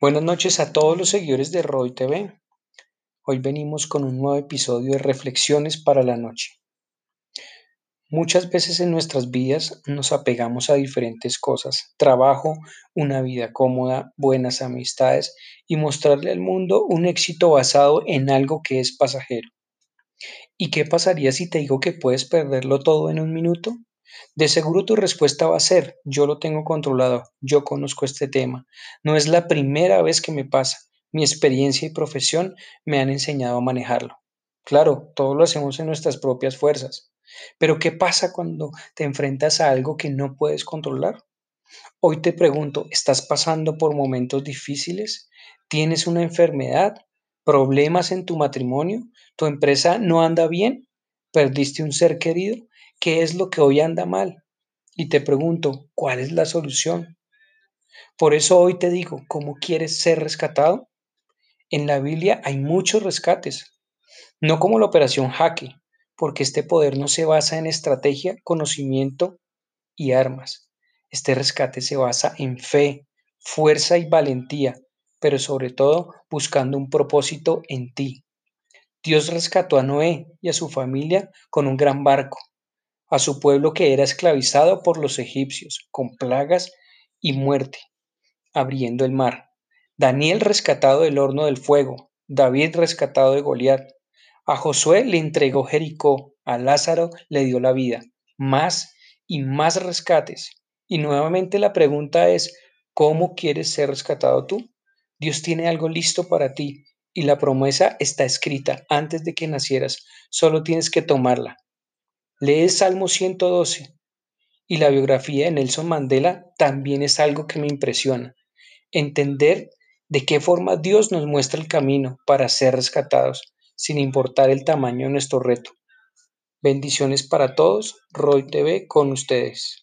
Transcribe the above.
Buenas noches a todos los seguidores de Roy TV. Hoy venimos con un nuevo episodio de Reflexiones para la Noche. Muchas veces en nuestras vidas nos apegamos a diferentes cosas, trabajo, una vida cómoda, buenas amistades y mostrarle al mundo un éxito basado en algo que es pasajero. ¿Y qué pasaría si te digo que puedes perderlo todo en un minuto? De seguro tu respuesta va a ser, yo lo tengo controlado, yo conozco este tema. No es la primera vez que me pasa. Mi experiencia y profesión me han enseñado a manejarlo. Claro, todo lo hacemos en nuestras propias fuerzas. Pero ¿qué pasa cuando te enfrentas a algo que no puedes controlar? Hoy te pregunto, ¿estás pasando por momentos difíciles? ¿Tienes una enfermedad? ¿Problemas en tu matrimonio? ¿Tu empresa no anda bien? ¿Perdiste un ser querido? ¿Qué es lo que hoy anda mal? Y te pregunto, ¿cuál es la solución? Por eso hoy te digo, ¿cómo quieres ser rescatado? En la Biblia hay muchos rescates, no como la operación Jaque, porque este poder no se basa en estrategia, conocimiento y armas. Este rescate se basa en fe, fuerza y valentía, pero sobre todo buscando un propósito en ti. Dios rescató a Noé y a su familia con un gran barco, a su pueblo que era esclavizado por los egipcios, con plagas y muerte, abriendo el mar. Daniel rescatado del horno del fuego, David rescatado de Goliat. A Josué le entregó Jericó, a Lázaro le dio la vida. Más y más rescates. Y nuevamente la pregunta es, ¿cómo quieres ser rescatado tú? Dios tiene algo listo para ti y la promesa está escrita antes de que nacieras. Solo tienes que tomarla. Lee Salmo 112 y la biografía de Nelson Mandela también es algo que me impresiona. Entender de qué forma Dios nos muestra el camino para ser rescatados, sin importar el tamaño de nuestro reto. Bendiciones para todos, Roy TV con ustedes.